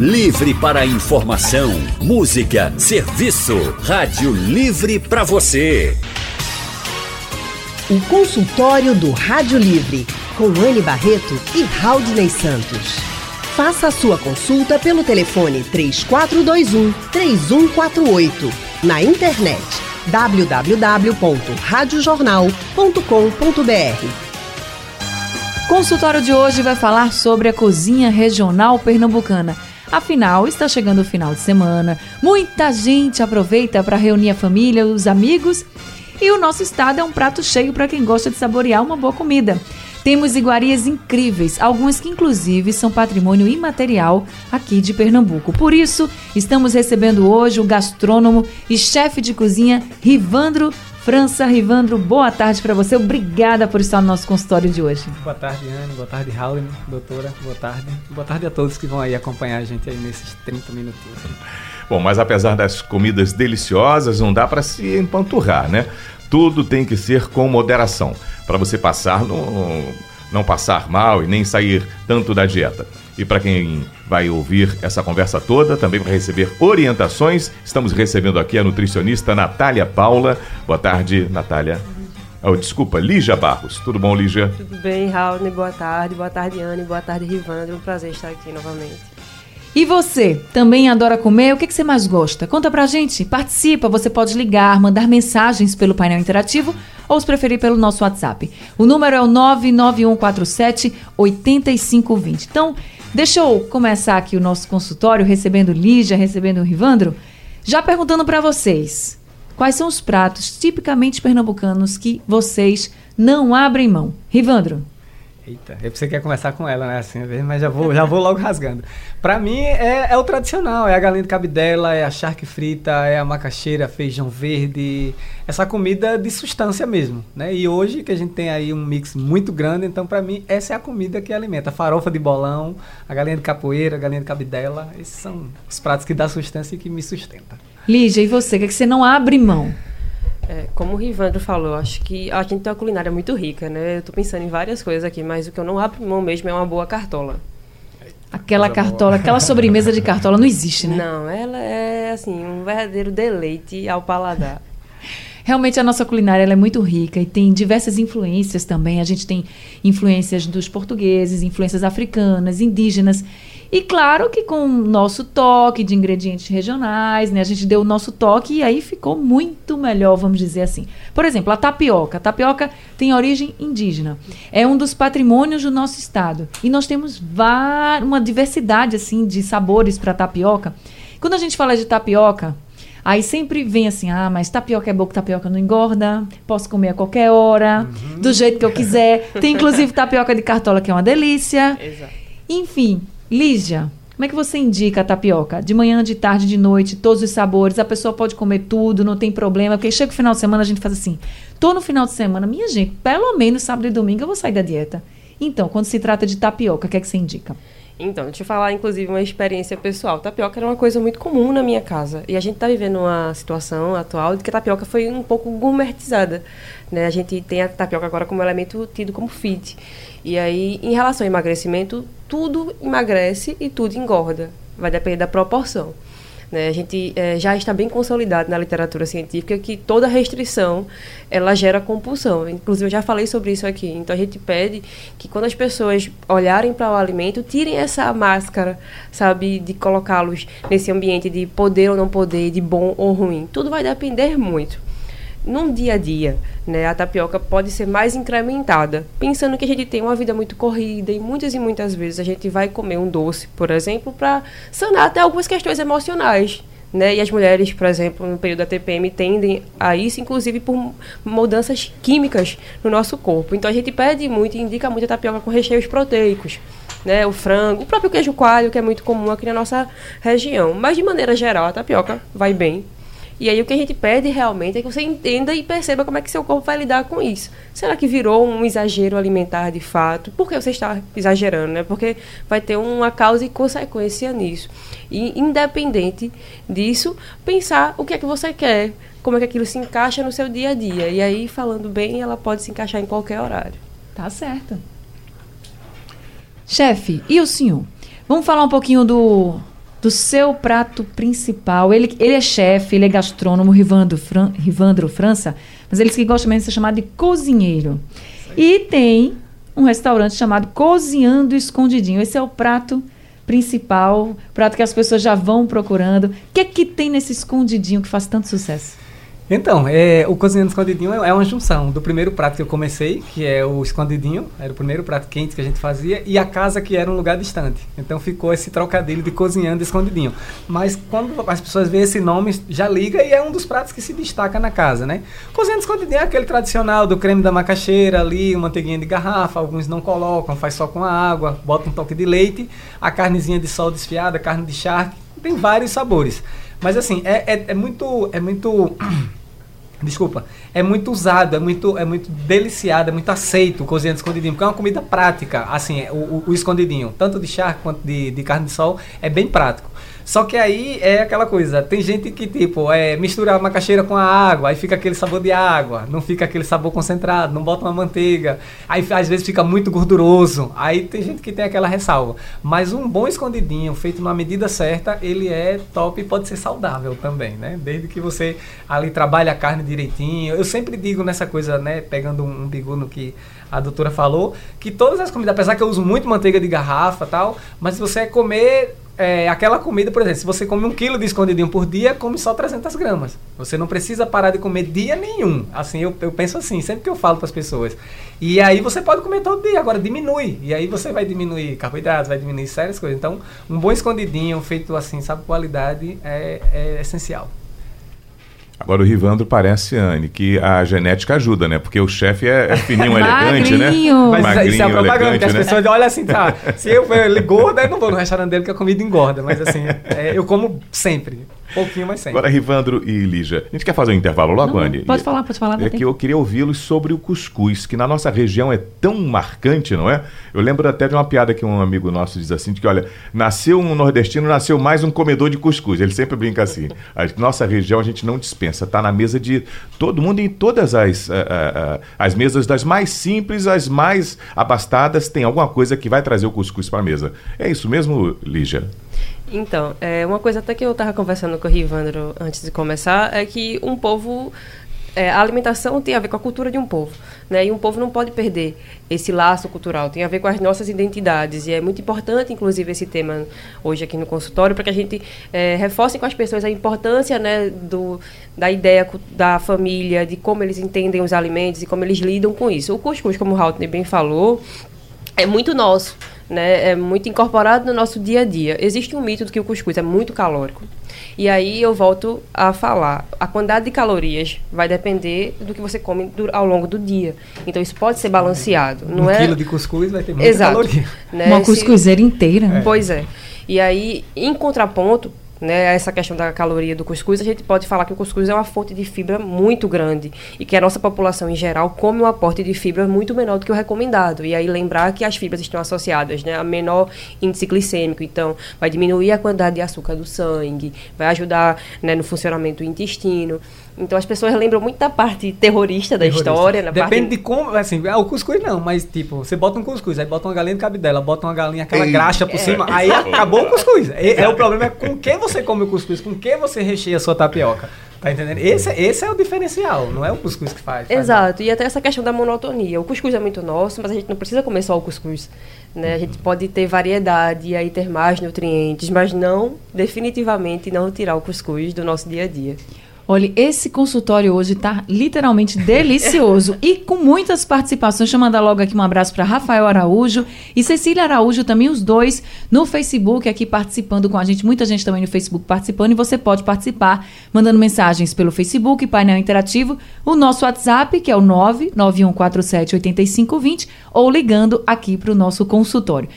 Livre para informação, música, serviço. Rádio Livre para você. O consultório do Rádio Livre, com Anne Barreto e Raudney Santos. Faça a sua consulta pelo telefone 3421 3148. Na internet www.radiojornal.com.br. Consultório de hoje vai falar sobre a cozinha regional pernambucana Afinal, está chegando o final de semana, muita gente aproveita para reunir a família, os amigos e o nosso estado é um prato cheio para quem gosta de saborear uma boa comida. Temos iguarias incríveis, algumas que inclusive são patrimônio imaterial aqui de Pernambuco. Por isso, estamos recebendo hoje o gastrônomo e chefe de cozinha Rivandro França Rivandro, boa tarde para você. Obrigada por estar no nosso consultório de hoje. Boa tarde, Anne. Boa tarde, Raul, doutora. Boa tarde. Boa tarde a todos que vão aí acompanhar a gente aí nesses 30 minutinhos. Bom, mas apesar das comidas deliciosas, não dá para se empanturrar, né? Tudo tem que ser com moderação, para você passar no não passar mal e nem sair tanto da dieta. E para quem vai ouvir essa conversa toda, também para receber orientações, estamos recebendo aqui a nutricionista Natália Paula. Boa tarde, Natália. Oh, desculpa, Lígia Barros. Tudo bom, Lígia? Tudo bem, Raul. Boa tarde. Boa tarde, Anne. Boa tarde, Rivandro. Um prazer estar aqui novamente. E você, também adora comer? O que, que você mais gosta? Conta pra gente, participa, você pode ligar, mandar mensagens pelo painel interativo ou se preferir pelo nosso WhatsApp. O número é o 99147 8520. Então, deixa eu começar aqui o nosso consultório recebendo Lígia, recebendo o Rivandro, já perguntando para vocês, quais são os pratos tipicamente pernambucanos que vocês não abrem mão? Rivandro. Eita, eu pensei que ia começar com ela, né? Assim, mas já vou, já vou logo rasgando. Pra mim é, é o tradicional, é a galinha de cabidela, é a charque frita, é a macaxeira, feijão verde, essa comida de substância mesmo, né? E hoje que a gente tem aí um mix muito grande, então pra mim essa é a comida que alimenta. A farofa de bolão, a galinha de capoeira, a galinha de cabidela, esses são os pratos que dão substância e que me sustenta. Lígia, e você? O que, é que você não abre mão? É, como o Rivandro falou, acho que a gente tem uma culinária muito rica, né? Eu tô pensando em várias coisas aqui, mas o que eu não abro mão mesmo é uma boa cartola. Aquela cartola, aquela sobremesa de cartola não existe, né? Não, ela é assim, um verdadeiro deleite ao paladar. Realmente a nossa culinária é muito rica e tem diversas influências também. A gente tem influências dos portugueses, influências africanas, indígenas. E claro que com o nosso toque de ingredientes regionais, né? A gente deu o nosso toque e aí ficou muito melhor, vamos dizer assim. Por exemplo, a tapioca. A tapioca tem origem indígena. É um dos patrimônios do nosso estado. E nós temos uma diversidade, assim, de sabores para tapioca. Quando a gente fala de tapioca, Aí sempre vem assim, ah, mas tapioca é boa, tapioca não engorda, posso comer a qualquer hora, uhum. do jeito que eu quiser. Tem inclusive tapioca de cartola, que é uma delícia. Exato. Enfim, Lígia, como é que você indica a tapioca? De manhã, de tarde, de noite, todos os sabores, a pessoa pode comer tudo, não tem problema, porque chega o final de semana a gente faz assim, tô no final de semana, minha gente, pelo menos sábado e domingo eu vou sair da dieta. Então, quando se trata de tapioca, o que é que você indica? Então, deixa eu falar, inclusive, uma experiência pessoal. Tapioca era uma coisa muito comum na minha casa. E a gente está vivendo uma situação atual de que a tapioca foi um pouco gourmetizada. Né? A gente tem a tapioca agora como elemento tido como fit. E aí, em relação ao emagrecimento, tudo emagrece e tudo engorda. Vai depender da proporção. Né? A gente é, já está bem consolidado na literatura científica que toda restrição ela gera compulsão. Inclusive, eu já falei sobre isso aqui. Então, a gente pede que quando as pessoas olharem para o alimento, tirem essa máscara, sabe, de colocá-los nesse ambiente de poder ou não poder, de bom ou ruim. Tudo vai depender muito num dia a dia, né, a tapioca pode ser mais incrementada, pensando que a gente tem uma vida muito corrida e muitas e muitas vezes a gente vai comer um doce, por exemplo, para sanar até algumas questões emocionais. Né? E as mulheres, por exemplo, no período da TPM, tendem a isso, inclusive por mudanças químicas no nosso corpo. Então a gente pede muito e indica muito a tapioca com recheios proteicos. Né, o frango, o próprio queijo coalho, que é muito comum aqui na nossa região. Mas, de maneira geral, a tapioca vai bem e aí o que a gente pede realmente é que você entenda e perceba como é que seu corpo vai lidar com isso. Será que virou um exagero alimentar de fato? Por que você está exagerando, né? Porque vai ter uma causa e consequência nisso. E independente disso, pensar o que é que você quer, como é que aquilo se encaixa no seu dia a dia. E aí, falando bem, ela pode se encaixar em qualquer horário. Tá certo. Chefe, e o senhor? Vamos falar um pouquinho do do seu prato principal. Ele, ele é chefe, ele é gastrônomo, Rivandro, Fran, Rivandro França, mas ele que gosta mesmo de ser chamado de cozinheiro. E tem um restaurante chamado Cozinhando Escondidinho. Esse é o prato principal, prato que as pessoas já vão procurando. O que é que tem nesse escondidinho que faz tanto sucesso? Então, é, o Cozinhando Escondidinho é, é uma junção do primeiro prato que eu comecei, que é o escondidinho, era o primeiro prato quente que a gente fazia, e a casa que era um lugar distante. Então ficou esse trocadilho de Cozinhando Escondidinho. Mas quando as pessoas veem esse nome, já liga e é um dos pratos que se destaca na casa, né? Cozinhando Escondidinho é aquele tradicional do creme da macaxeira ali, manteiguinha de garrafa, alguns não colocam, faz só com a água, bota um toque de leite, a carnezinha de sol desfiada, carne de charque, tem vários sabores. Mas assim, é, é, é muito... É muito Desculpa, é muito usado, é muito, é muito deliciado, é muito aceito o cozinhando escondidinho, porque é uma comida prática, assim, o, o, o escondidinho, tanto de charque quanto de, de carne de sol, é bem prático. Só que aí é aquela coisa, tem gente que, tipo, é, mistura a macaxeira com a água, aí fica aquele sabor de água, não fica aquele sabor concentrado, não bota uma manteiga, aí às vezes fica muito gorduroso, aí tem gente que tem aquela ressalva. Mas um bom escondidinho, feito na medida certa, ele é top e pode ser saudável também, né? Desde que você ali trabalhe a carne direitinho. Eu sempre digo nessa coisa, né, pegando um, um bigu no que a doutora falou, que todas as comidas, apesar que eu uso muito manteiga de garrafa tal, mas se você comer é, aquela comida, por exemplo, se você come um quilo de escondidinho por dia, come só 300 gramas. Você não precisa parar de comer dia nenhum. Assim, eu, eu penso assim, sempre que eu falo para as pessoas. E aí você pode comer todo dia, agora diminui. E aí você vai diminuir carboidratos, vai diminuir sérias coisas. Então, um bom escondidinho feito assim, sabe, qualidade, é, é essencial. Agora o Rivandro parece, Anne, que a genética ajuda, né? Porque o chefe é, é fininho, elegante, né? Mas Magrinho, isso é propaganda, elegante, que as né? pessoas olham assim, tá? Se eu for gordo, eu não vou no restaurante dele porque a comida engorda. Mas assim, é, eu como sempre. Pouquinho, mas sempre. Agora, Rivandro e Lígia, a gente quer fazer um intervalo logo, não, Anne? Pode falar, pode falar. É que eu queria ouvi-los sobre o cuscuz, que na nossa região é tão marcante, não é? Eu lembro até de uma piada que um amigo nosso diz assim, de que, olha, nasceu um nordestino, nasceu mais um comedor de cuscuz. Ele sempre brinca assim. A nossa região a gente não dispensa, tá na mesa de todo mundo em todas as, uh, uh, as mesas, das mais simples às mais abastadas, tem alguma coisa que vai trazer o cuscuz para a mesa. É isso mesmo, Lígia? Então, é, uma coisa até que eu estava conversando com o Rivandro antes de começar é que um povo. É, a alimentação tem a ver com a cultura de um povo, né? E um povo não pode perder esse laço cultural, tem a ver com as nossas identidades. E é muito importante, inclusive, esse tema hoje aqui no consultório, para que a gente é, reforce com as pessoas a importância né, do, da ideia da família, de como eles entendem os alimentos e como eles lidam com isso. O cuscuz, como o Haltner bem falou, é muito nosso né, é muito incorporado no nosso dia a dia. Existe um mito de que o cuscuz é muito calórico. E aí eu volto a falar, a quantidade de calorias vai depender do que você come ao longo do dia. Então isso pode ser balanceado. Não um é... quilo de cuscuz vai ter muita Exato, caloria. Né? Uma cuscuzeira inteira. É. Pois é. E aí, em contraponto, né, essa questão da caloria do cuscuz, a gente pode falar que o cuscuz é uma fonte de fibra muito grande e que a nossa população em geral come um aporte de fibra muito menor do que o recomendado. E aí lembrar que as fibras estão associadas né, a menor índice glicêmico, então vai diminuir a quantidade de açúcar do sangue, vai ajudar né, no funcionamento do intestino. Então as pessoas lembram muito da parte terrorista da terrorista. história. Na Depende parte... de como, assim, é o cuscuz não, mas tipo, você bota um cuscuz, aí bota uma galinha de cabidela, bota uma galinha, aquela Ei, graxa por é. cima, aí acabou o cuscuz. É, é, o problema é com que você come o cuscuz, com que você recheia a sua tapioca. Tá entendendo? Esse, esse é o diferencial, não é o cuscuz que faz. Exato, faz e até essa questão da monotonia. O cuscuz é muito nosso, mas a gente não precisa comer só o cuscuz. Né? A gente pode ter variedade e aí ter mais nutrientes, mas não, definitivamente, não tirar o cuscuz do nosso dia a dia. Olha, esse consultório hoje está literalmente delicioso e com muitas participações. Deixa eu mandar logo aqui um abraço para Rafael Araújo e Cecília Araújo, também os dois no Facebook aqui participando com a gente. Muita gente também no Facebook participando e você pode participar mandando mensagens pelo Facebook, painel interativo, o nosso WhatsApp, que é o 991478520 ou ligando aqui para o nosso consultório.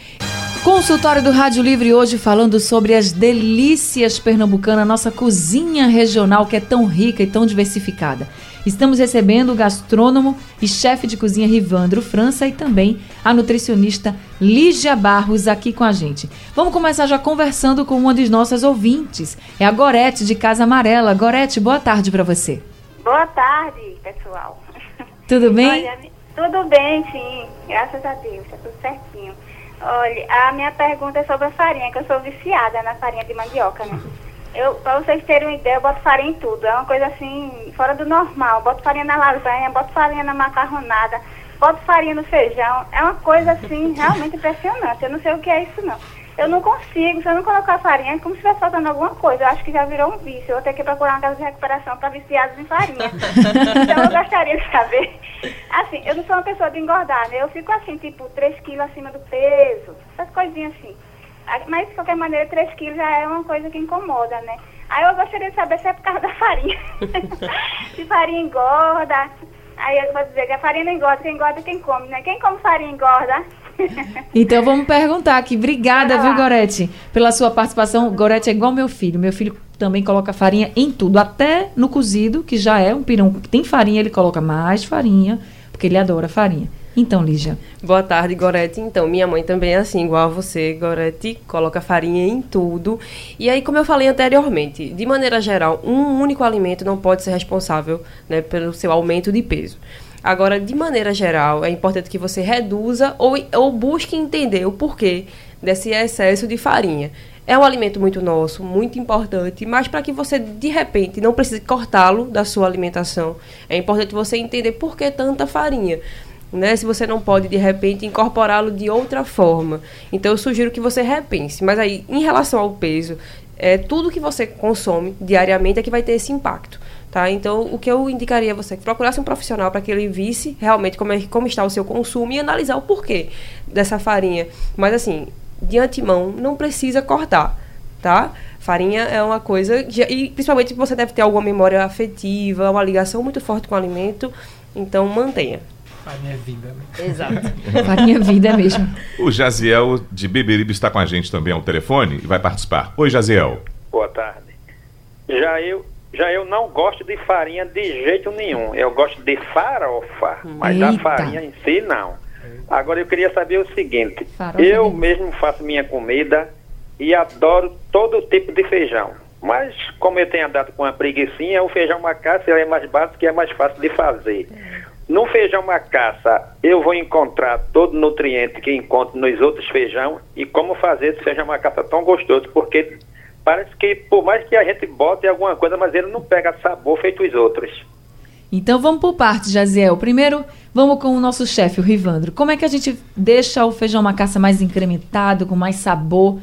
Consultório do Rádio Livre hoje falando sobre as delícias pernambucanas, nossa cozinha regional que é tão rica e tão diversificada. Estamos recebendo o gastrônomo e chefe de cozinha Rivandro França e também a nutricionista Lígia Barros aqui com a gente. Vamos começar já conversando com uma de nossas ouvintes. É a Gorete de Casa Amarela. Gorete, boa tarde para você. Boa tarde, pessoal. Tudo bem? Olha, tudo bem, sim. Graças a Deus, tá tudo certinho. Olha, a minha pergunta é sobre a farinha, que eu sou viciada na farinha de mandioca, né? Eu, pra vocês terem uma ideia, eu boto farinha em tudo. É uma coisa assim, fora do normal. Boto farinha na lasanha, boto farinha na macarronada, boto farinha no feijão. É uma coisa assim, realmente impressionante. Eu não sei o que é isso, não. Eu não consigo, se eu não colocar farinha, é como se estivesse faltando alguma coisa. Eu acho que já virou um vício. Eu vou ter que procurar uma casa de recuperação para viciados em farinha. então eu gostaria de saber. Assim, eu não sou uma pessoa de engordar, né? Eu fico assim, tipo, 3 quilos acima do peso, essas coisinhas assim. Ah, Mas, de qualquer maneira, 3 quilos já é uma coisa que incomoda, né? Aí eu gostaria de saber se é por causa da farinha. se farinha engorda. Aí eu vou dizer que a farinha não engorda, quem engorda é quem come, né? Quem come farinha engorda. Então vamos perguntar aqui. Obrigada, viu, Gorete, pela sua participação. Gorete é igual meu filho. Meu filho também coloca farinha em tudo, até no cozido, que já é um pirão que tem farinha, ele coloca mais farinha, porque ele adora farinha. Então, Lígia. Boa tarde, Gorete. Então, minha mãe também é assim, igual a você, Gorete, coloca farinha em tudo. E aí, como eu falei anteriormente, de maneira geral, um único alimento não pode ser responsável né, pelo seu aumento de peso. Agora, de maneira geral, é importante que você reduza ou, ou busque entender o porquê desse excesso de farinha. É um alimento muito nosso, muito importante, mas para que você, de repente, não precise cortá-lo da sua alimentação, é importante você entender por que tanta farinha. Né, se você não pode de repente incorporá-lo de outra forma. Então eu sugiro que você repense. Mas aí, em relação ao peso, é tudo que você consome diariamente é que vai ter esse impacto. Tá? Então, o que eu indicaria a você é que procurasse um profissional para que ele visse realmente como, é, como está o seu consumo e analisar o porquê dessa farinha. Mas assim, de antemão, não precisa cortar, tá? Farinha é uma coisa, que- e principalmente você deve ter alguma memória afetiva, uma ligação muito forte com o alimento, então mantenha. Farinha é vida, né? Exato. Farinha vida mesmo. O Jaziel de Beberibe está com a gente também ao telefone e vai participar. Oi, Jaziel. Boa tarde. Já eu, já eu não gosto de farinha de jeito nenhum. Eu gosto de farofa, mas Eita. farinha em si não. Agora eu queria saber o seguinte: Farofa eu de- mesmo faço minha comida e adoro todo tipo de feijão. Mas como eu tenho andado com uma preguiçinha, o feijão macaça é mais básico e é mais fácil de fazer. No feijão macaça, eu vou encontrar todo o nutriente que encontro nos outros feijão e como fazer esse feijão macaça tão gostoso, porque parece que por mais que a gente bote alguma coisa, mas ele não pega sabor feito os outros. Então vamos por partes, Jaziel. Primeiro, vamos com o nosso chefe, o Rivandro. Como é que a gente deixa o feijão macaça mais incrementado, com mais sabor,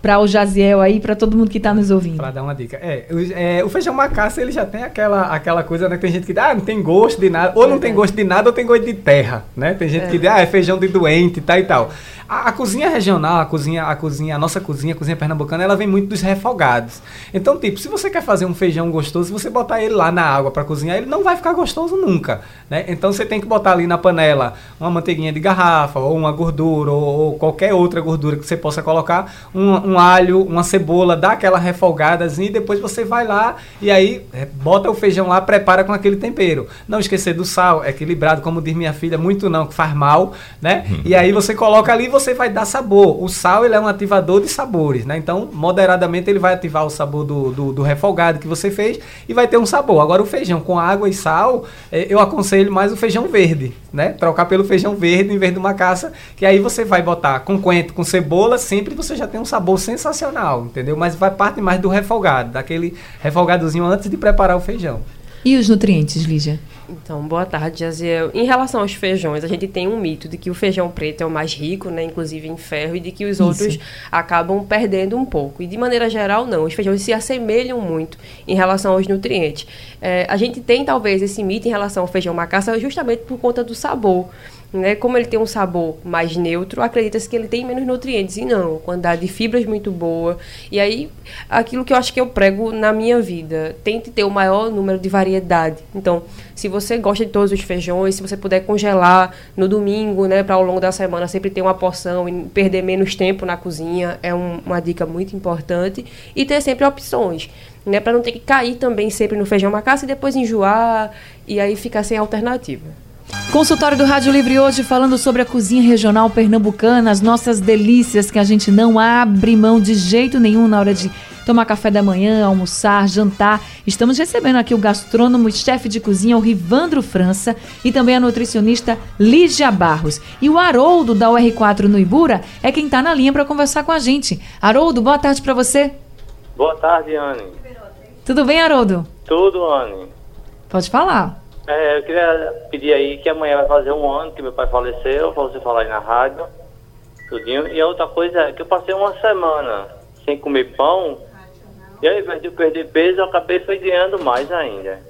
para o Jaziel aí, para todo mundo que está nos ouvindo? Pra dar uma dica. É, o, é, o feijão macaça, ele já tem aquela, aquela coisa, né? Tem gente que diz, ah, não tem gosto de nada. Ou não tem gosto de nada, ou tem gosto de terra, né? Tem gente que diz, ah, é feijão de doente e tal e tal. A, a cozinha regional, a cozinha, a cozinha, a nossa cozinha, a cozinha pernambucana, ela vem muito dos refogados. Então, tipo, se você quer fazer um feijão gostoso, você botar ele lá na água para cozinhar, ele não vai ficar gostoso nunca, né? Então, você tem que botar ali na panela uma manteiguinha de garrafa, ou uma gordura, ou, ou qualquer outra gordura que você possa colocar, um, um alho, uma cebola, dá aquela refogadazinha e depois você vai lá e aí é, bota o feijão lá, prepara com aquele tempero. Não esquecer do sal, é equilibrado, como diz minha filha, muito não, que faz mal, né? E aí você coloca ali e você vai dar sabor. O sal, ele é um ativador de sabores, né? Então, moderadamente, ele vai ativar o sabor do, do, do refogado que você fez e vai ter um sabor. Agora, o feijão com água e sal, eh, eu aconselho mais o feijão verde, né? Trocar pelo feijão verde em vez de uma caça, que aí você vai botar com coentro, com cebola, sempre você já tem um sabor sensacional, entendeu? Mas vai parte mais do refogado, daquele refogadozinho antes de preparar o feijão. E os nutrientes, Lígia? Então, boa tarde, Jaziel. Em relação aos feijões, a gente tem um mito de que o feijão preto é o mais rico, né, inclusive em ferro, e de que os Isso. outros acabam perdendo um pouco. E de maneira geral, não. Os feijões se assemelham muito em relação aos nutrientes. É, a gente tem talvez esse mito em relação ao feijão macaça justamente por conta do sabor. Né? Como ele tem um sabor mais neutro, acredita-se que ele tem menos nutrientes. E não, quantidade de fibras muito boa. E aí, aquilo que eu acho que eu prego na minha vida, tente ter o maior número de variedade. Então, se você gosta de todos os feijões, se você puder congelar no domingo, né, para ao longo da semana sempre ter uma porção e perder menos tempo na cozinha, é um- uma dica muito importante. E ter sempre opções, né, para não ter que cair também sempre no feijão macaça e depois enjoar e aí ficar sem alternativa. Consultório do Rádio Livre hoje falando sobre a cozinha regional pernambucana, as nossas delícias que a gente não abre mão de jeito nenhum na hora de tomar café da manhã, almoçar, jantar. Estamos recebendo aqui o gastrônomo e chefe de cozinha, o Rivandro França, e também a nutricionista Lígia Barros. E o Haroldo, da UR4 no Ibura, é quem está na linha para conversar com a gente. Haroldo, boa tarde para você. Boa tarde, Anne. Tudo bem, Haroldo? Tudo, Anne. Pode falar. É, eu queria pedir aí que amanhã vai fazer um ano que meu pai faleceu, pra você falar aí na rádio, tudinho. E a outra coisa é que eu passei uma semana sem comer pão, e ao invés de eu perder peso, eu acabei ganhando mais ainda.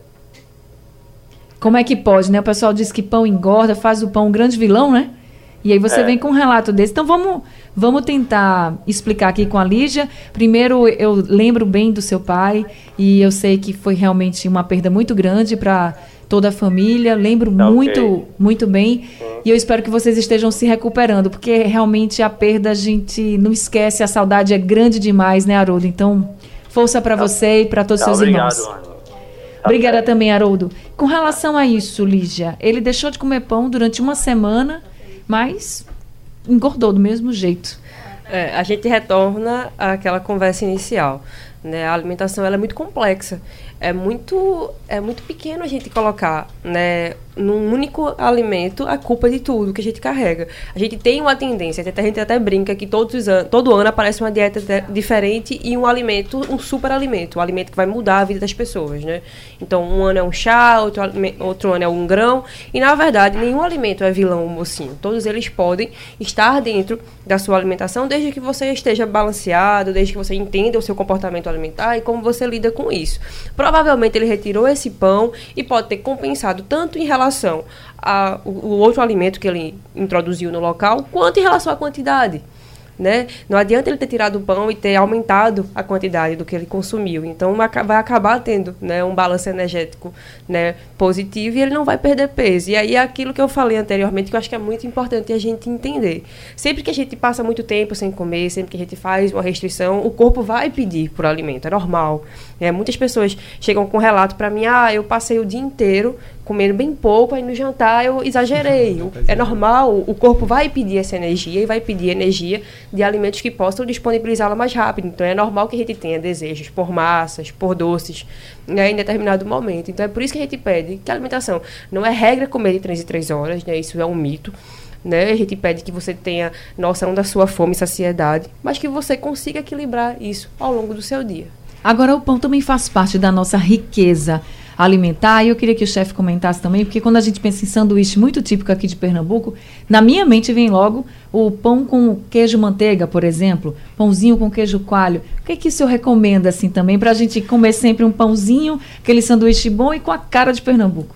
Como é que pode, né? O pessoal diz que pão engorda, faz o pão um grande vilão, né? E aí você É. vem com um relato desse. Então vamos, vamos tentar explicar aqui com a Lígia. Primeiro, eu lembro bem do seu pai e eu sei que foi realmente uma perda muito grande para toda a família. Lembro Tá muito, muito bem. E eu espero que vocês estejam se recuperando, porque realmente a perda a gente não esquece, a saudade é grande demais, né, Haroldo? Então, força para você e para todos Tá, seus obrigado, irmãos. Obrigada também, Haroldo. Com relação a isso, Lígia, ele deixou de comer pão durante uma semana, mas engordou do mesmo jeito. É, a gente retorna àquela conversa inicial. Né? A alimentação ela é muito complexa. É muito, é muito pequeno a gente colocar né, num único alimento a culpa de tudo que a gente carrega. A gente tem uma tendência, até- a gente até brinca que todos os an todo ano aparece uma dieta diferente e um alimento, um super alimento, um alimento que vai mudar a vida das pessoas. Né? Então, um ano é um chá, outro, outro ano é um grão. E, na verdade, nenhum alimento é vilão ou mocinho. Todos eles podem estar dentro da sua alimentação desde que você esteja balanceado, desde que você entenda o seu comportamento alimentar e como você lida com isso. Provavelmente ele retirou esse pão e pode ter compensado tanto em relação ao o outro alimento que ele introduziu no local, quanto em relação à quantidade. Né? Não adianta ele ter tirado o pão e ter aumentado a quantidade do que ele consumiu. Então vai acabar tendo né, um balanço energético né, positivo e ele não vai perder peso. E aí é aquilo que eu falei anteriormente, que eu acho que é muito importante a gente entender. Sempre que a gente passa muito tempo sem comer, sempre que a gente faz uma restrição, o corpo vai pedir por alimento, é normal. né? muitas pessoas chegam com relato para mim, ah, eu passei o dia inteiro comendo bem pouco, aí no jantar eu exagerei. É normal, o corpo vai pedir essa energia e vai pedir energia de alimentos que possam disponibilizá-la mais rápido. Então é normal que a gente tenha desejos por massas, por doces, né, em determinado momento. Então é por isso que a gente pede que a alimentação não é regra comer de 3 em 3 horas, né? Isso é um mito. Né? A gente pede que você tenha noção da sua fome e saciedade, mas que você consiga equilibrar isso ao longo do seu dia. Agora, o pão também faz parte da nossa riqueza alimentar. E eu queria que o chefe comentasse também, porque quando a gente pensa em sanduíche muito típico aqui de Pernambuco, na minha mente vem logo o pão com queijo manteiga, por exemplo, pãozinho com queijo coalho. O que, é que o senhor recomenda assim também para a gente comer sempre um pãozinho, aquele sanduíche bom e com a cara de Pernambuco?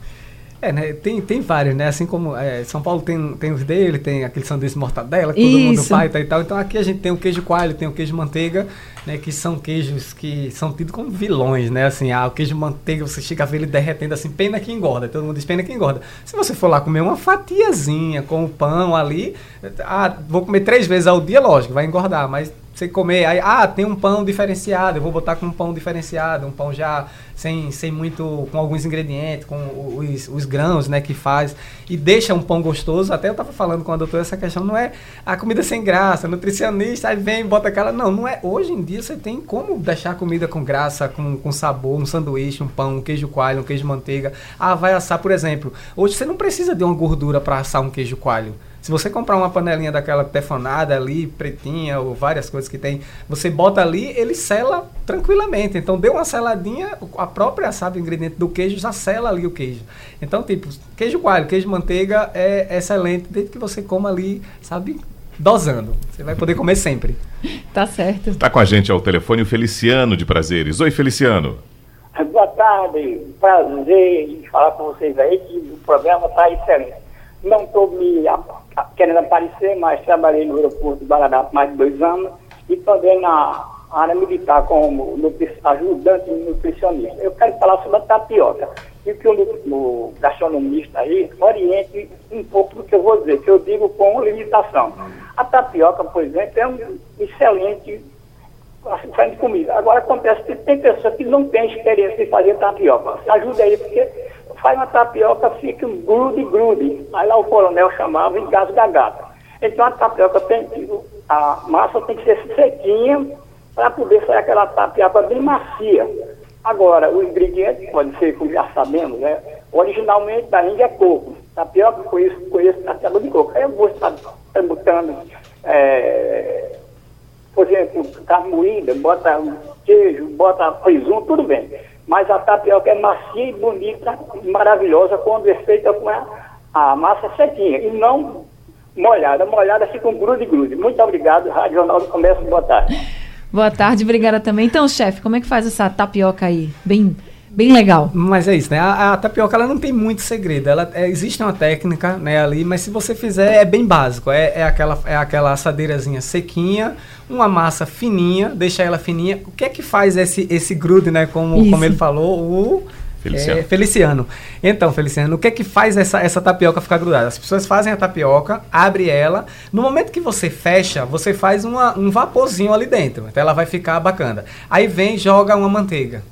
É, né? Tem, tem vários, né? Assim como é, São Paulo tem, tem os dele, tem aquele sanduíche de mortadela que todo mundo Isso. faz e tal. Então aqui a gente tem o queijo coalho, tem o queijo manteiga, né? Que são queijos que são tidos como vilões, né? Assim, ah, o queijo manteiga, você chega a ver ele derretendo assim, pena que engorda. Todo mundo diz pena que engorda. Se você for lá comer uma fatiazinha com o pão ali, ah, vou comer três vezes ao dia, lógico, vai engordar, mas você comer, aí, ah, tem um pão diferenciado, eu vou botar com um pão diferenciado, um pão já sem, sem muito, com alguns ingredientes, com os, os grãos, né, que faz, e deixa um pão gostoso, até eu tava falando com a doutora essa questão, não é a comida sem graça, nutricionista, aí vem, bota aquela, não, não é, hoje em dia você tem como deixar a comida com graça, com, com sabor, um sanduíche, um pão, um queijo coalho, um queijo manteiga, ah, vai assar, por exemplo, hoje você não precisa de uma gordura para assar um queijo coalho, se você comprar uma panelinha daquela tefonada ali, pretinha, ou várias coisas que tem, você bota ali, ele sela tranquilamente. Então, deu uma seladinha, a própria, sabe, ingrediente do queijo já sela ali o queijo. Então, tipo, queijo coalho, queijo manteiga é excelente, desde que você coma ali, sabe, dosando. Você vai poder comer sempre. Tá certo. Está com a gente ao telefone o Feliciano de Prazeres. Oi, Feliciano. Boa tarde, prazer em falar com vocês aí, que o programa está excelente. Não estou me querendo aparecer, mas trabalhei no aeroporto de Baradá por mais de dois anos e também na área militar como ajudante nutricionista. Eu quero falar sobre a tapioca e que o, o gastronomista aí oriente um pouco do que eu vou dizer, que eu digo com limitação. A tapioca, por exemplo, é um excelente assim, fazendo comida. Agora acontece que tem pessoas que não têm experiência em fazer tapioca. Ajuda aí, porque faz uma tapioca, fica um grude, grude. Aí lá o coronel chamava engasga gata. Então a tapioca tem a massa tem que ser sequinha para poder sair aquela tapioca bem macia. Agora, o ingrediente pode ser, como já sabemos, né? Originalmente da Índia é coco. Tapioca, conheço, conheço tapioca de coco. Aí eu vou estar botando, é, por exemplo, carne moída, bota queijo, bota presunto, tudo bem. Mas a tapioca é macia e bonita, maravilhosa, quando é feita com a, a massa sequinha. E não molhada. Molhada fica um grude-grude. Muito obrigado, Rádio Jornal do Comércio. Boa tarde. Boa tarde, obrigada também. Então, chefe, como é que faz essa tapioca aí? Bem, bem legal. Mas é isso, né? A, a tapioca ela não tem muito segredo. Ela é, existe uma técnica, né, ali, mas se você fizer é bem básico. É, é aquela é aquela assadeirazinha sequinha, uma massa fininha, deixa ela fininha. O que é que faz esse esse grude, né? Como, como ele falou, o Feliciano. É, Feliciano. Então, Feliciano, o que é que faz essa, essa tapioca ficar grudada? As pessoas fazem a tapioca, abre ela. No momento que você fecha, você faz uma, um vaporzinho ali dentro. Então ela vai ficar bacana. Aí vem joga uma manteiga.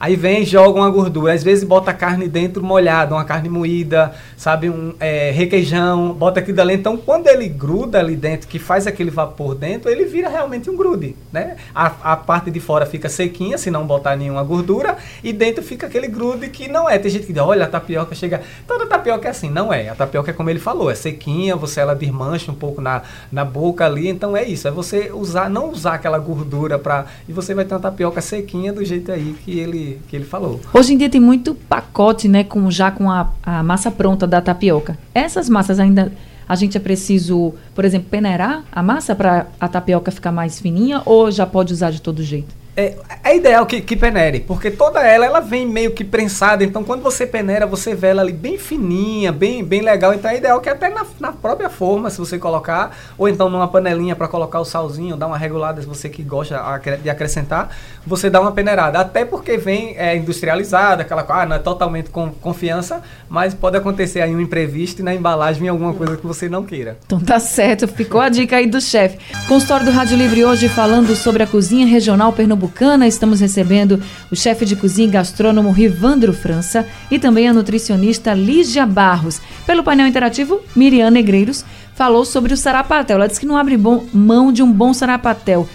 Aí vem joga uma gordura. Às vezes bota carne dentro molhada, uma carne moída, sabe? Um é, requeijão, bota aquilo dali. Então, quando ele gruda ali dentro, que faz aquele vapor dentro, ele vira realmente um grude, né? A, a parte de fora fica sequinha, se não botar nenhuma gordura, e dentro fica aquele grude que não é. Tem gente que diz, olha, a tapioca chega... Toda tapioca é assim, não é. A tapioca é como ele falou, é sequinha, você ela desmancha um pouco na, na boca ali, então é isso. É você usar, não usar aquela gordura para E você vai ter uma tapioca sequinha do jeito aí que ele que ele falou. Hoje em dia tem muito pacote, né, com, já com a, a massa pronta da tapioca. Essas massas ainda a gente é preciso, por exemplo, peneirar a massa para a tapioca ficar mais fininha ou já pode usar de todo jeito? É, é ideal que, que peneire, porque toda ela ela vem meio que prensada, então quando você peneira, você vê ela ali bem fininha, bem, bem legal. Então é ideal que até na, na própria forma, se você colocar, ou então numa panelinha para colocar o salzinho, dar uma regulada se você que gosta de acrescentar, você dá uma peneirada. Até porque vem é, industrializada, aquela coisa, ah, não é totalmente com confiança, mas pode acontecer aí um imprevisto e na embalagem alguma coisa que você não queira. Então tá certo, ficou a dica aí do chefe. Consultório do Rádio Livre hoje falando sobre a cozinha regional pernambucana Pernambucana, estamos recebendo o chefe de cozinha e gastrônomo Rivandro França e também a nutricionista Lígia Barros. Pelo painel interativo, Miriam Negreiros falou sobre o sarapatel. Ela disse que não abre bom, mão de um bom sarapatel.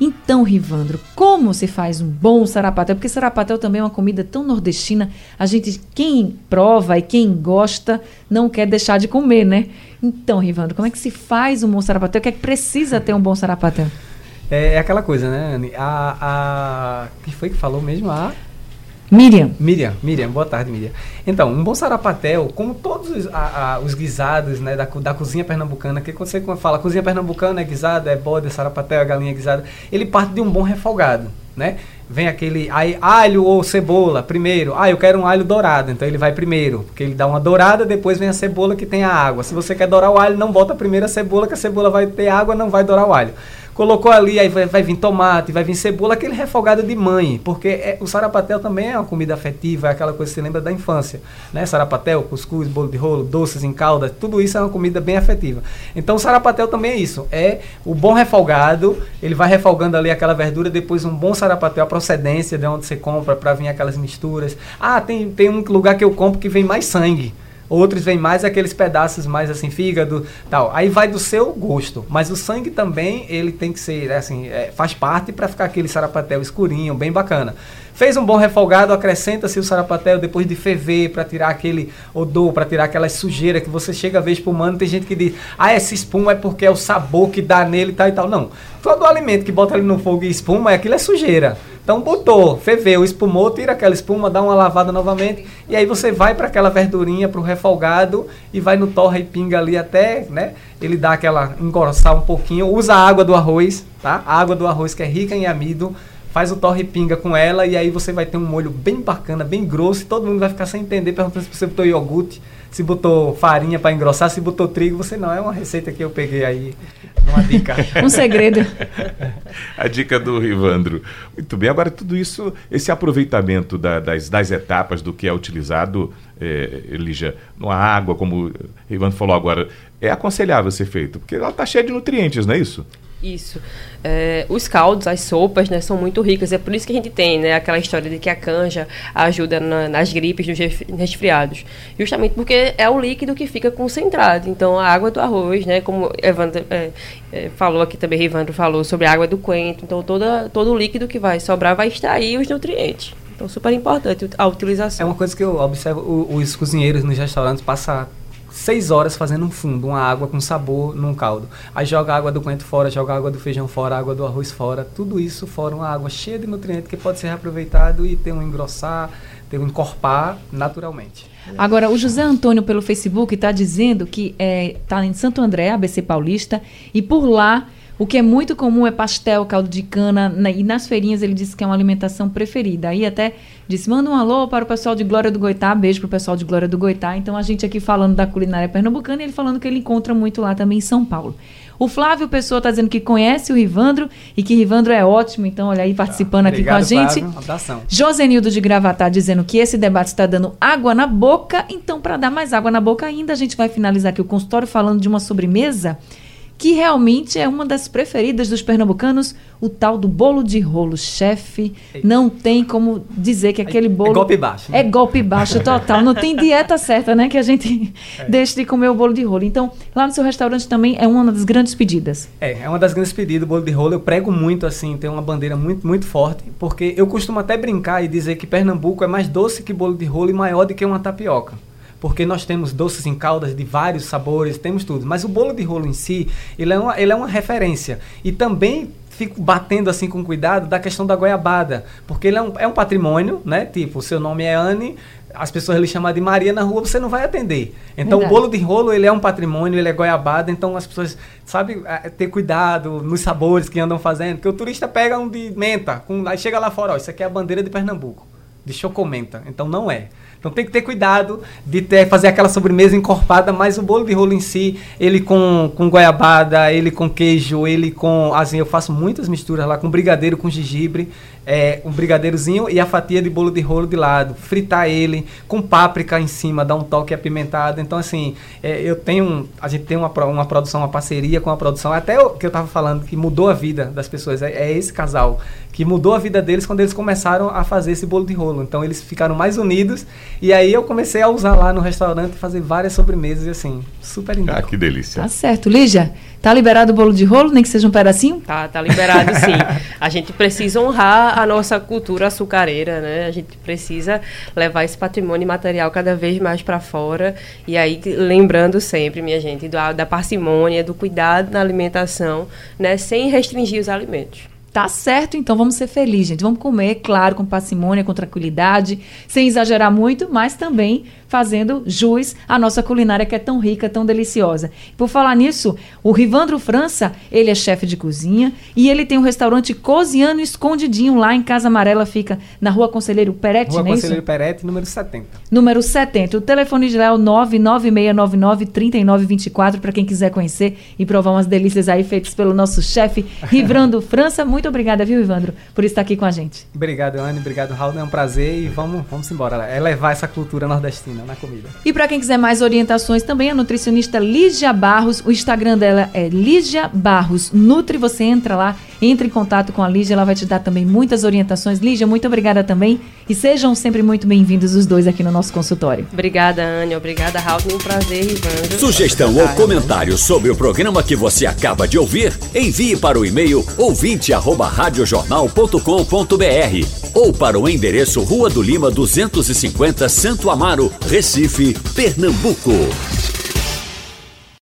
Então, Rivandro, como se faz um bom sarapatel? Porque sarapatel também é uma comida tão nordestina. A gente, quem prova e quem gosta, não quer deixar de comer, né? Então, Rivandro, como é que se faz um bom sarapatel? O que é que precisa ter um bom sarapatel? É, é, aquela coisa, né? A, a. que foi que falou mesmo? A. Miriam. Miriam, Miriam, boa tarde, Miriam. Então, um bom sarapatel, como todos os, a, a, os guisados né, da, da cozinha pernambucana, que quando você fala cozinha pernambucana é guisada, é bode, é sarapatel, é galinha guisada, ele parte de um bom refogado, né? Vem aquele aí, alho ou cebola primeiro. Ah, eu quero um alho dourado, então ele vai primeiro, porque ele dá uma dourada, depois vem a cebola que tem a água. Se você quer dourar o alho, não bota primeiro a cebola, que a cebola vai ter água, não vai dourar o alho. Colocou ali, aí vai, vai vir tomate, vai vir cebola, aquele refogado de mãe, porque é, o sarapatel também é uma comida afetiva, é aquela coisa que você lembra da infância, né? Sarapatel, cuscuz, bolo de rolo, doces em calda, tudo isso é uma comida bem afetiva. Então o sarapatel também é isso, é o bom refogado, ele vai refogando ali aquela verdura, depois um bom sarapatel, a procedência de onde você compra para vir aquelas misturas. Ah, tem, tem um lugar que eu compro que vem mais sangue. Outros vêm mais aqueles pedaços mais assim, fígado, tal. Aí vai do seu gosto. Mas o sangue também, ele tem que ser, assim, é, faz parte para ficar aquele sarapatel escurinho, bem bacana. Fez um bom refogado, acrescenta-se o sarapatel depois de ferver para tirar aquele odor, para tirar aquela sujeira que você chega a ver espumando. Tem gente que diz, ah, essa espuma é porque é o sabor que dá nele e tal e tal. Não. Todo alimento que bota ali no fogo e espuma, aquilo é sujeira. Então botou, ferveu, espumou, tira aquela espuma, dá uma lavada novamente e aí você vai para aquela verdurinha, para o refogado e vai no torra e pinga ali até, né? Ele dá aquela engrossar um pouquinho. Usa a água do arroz, tá? A água do arroz que é rica em amido faz o torre pinga com ela e aí você vai ter um molho bem bacana, bem grosso e todo mundo vai ficar sem entender, perguntando se você botou iogurte, se botou farinha para engrossar, se botou trigo, você não. É uma receita que eu peguei aí, uma dica. um segredo. A dica do Rivandro. Muito bem, agora tudo isso, esse aproveitamento da, das, das etapas do que é utilizado, é, Elija, na água, como o Rivandro falou agora, é aconselhável ser feito, porque ela está cheia de nutrientes, não é isso? Isso. É, os caldos, as sopas, né, são muito ricas. É por isso que a gente tem, né, aquela história de que a canja ajuda na, nas gripes, nos resfriados. Justamente porque é o líquido que fica concentrado. Então, a água do arroz, né, como Evandro é, é, falou aqui também, Evandro falou sobre a água do coentro. Então, toda, todo o líquido que vai sobrar vai extrair os nutrientes. Então, super importante a utilização. É uma coisa que eu observo, os cozinheiros nos restaurantes passam seis horas fazendo um fundo, uma água com sabor num caldo. Aí joga a água do coentro fora, joga a água do feijão fora, a água do arroz fora. Tudo isso fora uma água cheia de nutrientes que pode ser reaproveitado e ter um engrossar, ter um encorpar naturalmente. Agora, o José Antônio pelo Facebook está dizendo que está é, tá em Santo André, ABC Paulista, e por lá o que é muito comum é pastel, caldo de cana, na, e nas feirinhas ele disse que é uma alimentação preferida. Aí até disse, manda um alô para o pessoal de Glória do Goitá, beijo para o pessoal de Glória do Goitá. Então a gente aqui falando da culinária pernambucana e ele falando que ele encontra muito lá também em São Paulo. O Flávio Pessoa está dizendo que conhece o Rivandro e que Rivandro é ótimo, então olha aí participando tá. Obrigado, aqui com a gente. Flávio. Abração. Josenildo de Gravatá dizendo que esse debate está dando água na boca, então para dar mais água na boca ainda, a gente vai finalizar aqui o consultório falando de uma sobremesa que realmente é uma das preferidas dos pernambucanos, o tal do bolo de rolo. Chefe, não tem como dizer que aquele bolo. É golpe baixo. Né? É golpe baixo total. Não tem dieta certa, né? Que a gente é. deixe de comer o bolo de rolo. Então, lá no seu restaurante também é uma das grandes pedidas. É, é uma das grandes pedidas, o bolo de rolo. Eu prego muito, assim, tem uma bandeira muito, muito forte, porque eu costumo até brincar e dizer que Pernambuco é mais doce que bolo de rolo e maior do que uma tapioca porque nós temos doces em caldas de vários sabores, temos tudo. Mas o bolo de rolo em si, ele é uma, ele é uma referência. E também fico batendo assim com cuidado da questão da goiabada, porque ele é um, é um patrimônio, né? Tipo, o seu nome é Anne, as pessoas lhe chamam de Maria na rua, você não vai atender. Então, Verdade. o bolo de rolo, ele é um patrimônio, ele é goiabada, então as pessoas, sabe, é, ter cuidado nos sabores que andam fazendo, porque o turista pega um de menta, com, aí chega lá fora, ó, isso aqui é a bandeira de Pernambuco, de chocomenta, então não é. Então tem que ter cuidado de ter, fazer aquela sobremesa encorpada, mas o bolo de rolo em si, ele com, com goiabada, ele com queijo, ele com. Assim, eu faço muitas misturas lá com brigadeiro, com gengibre é, um brigadeirozinho e a fatia de bolo de rolo de lado. Fritar ele com páprica em cima, dar um toque apimentado. Então, assim, é, eu tenho. A gente tem uma, uma produção, uma parceria com a produção, até o que eu estava falando, que mudou a vida das pessoas. É, é, esse casal que mudou a vida deles quando eles começaram a fazer esse bolo de rolo. Então, eles ficaram mais unidos. E aí eu comecei a usar lá no restaurante, fazer várias sobremesas e assim, super indico. Ah, que delícia. Tá certo. Lígia, Tá liberado o bolo de rolo, nem que seja um pedacinho? Tá, tá liberado sim. a gente precisa honrar a nossa cultura açucareira, né? A gente precisa levar esse patrimônio material cada vez mais para fora. E aí, lembrando sempre, minha gente, da, da parcimônia, do cuidado na alimentação, né? Sem restringir os alimentos. Tá certo, então vamos ser felizes, gente. Vamos comer, claro, com parcimônia, com tranquilidade, sem exagerar muito, mas também fazendo jus à nossa culinária que é tão rica, tão deliciosa. Por falar nisso, o Rivandro França, ele é chefe de cozinha e ele tem um restaurante Cozinhando Escondidinho lá em Casa Amarela, fica na Rua Conselheiro Perete, Rua é Conselheiro Perete, número 70. Número 70. O telefone de lá é o 996993924 para quem quiser conhecer e provar umas delícias aí feitas pelo nosso chefe Rivandro França. Muito obrigada, viu, Ivandro, por estar aqui com a gente. Obrigado, Anne. Obrigado, Raul. É um prazer e vamos, vamos embora. É levar essa cultura nordestina na comida. E para quem quiser mais orientações, também a nutricionista Lígia Barros, o Instagram dela é Lígia Barros Nutri, você entra lá, entre em contato com a Lígia, ela vai te dar também muitas orientações. Lígia, muito obrigada também e sejam sempre muito bem-vindos os dois aqui no nosso consultório. Obrigada, Ania, obrigada, Raul, um prazer, Ivandro. Sugestão ou comentário sobre o programa que você acaba de ouvir, envie para o e-mail ouvinte@radiojornal.com.br ou para o endereço Rua do Lima 250, Santo Amaro, Recife, Pernambuco.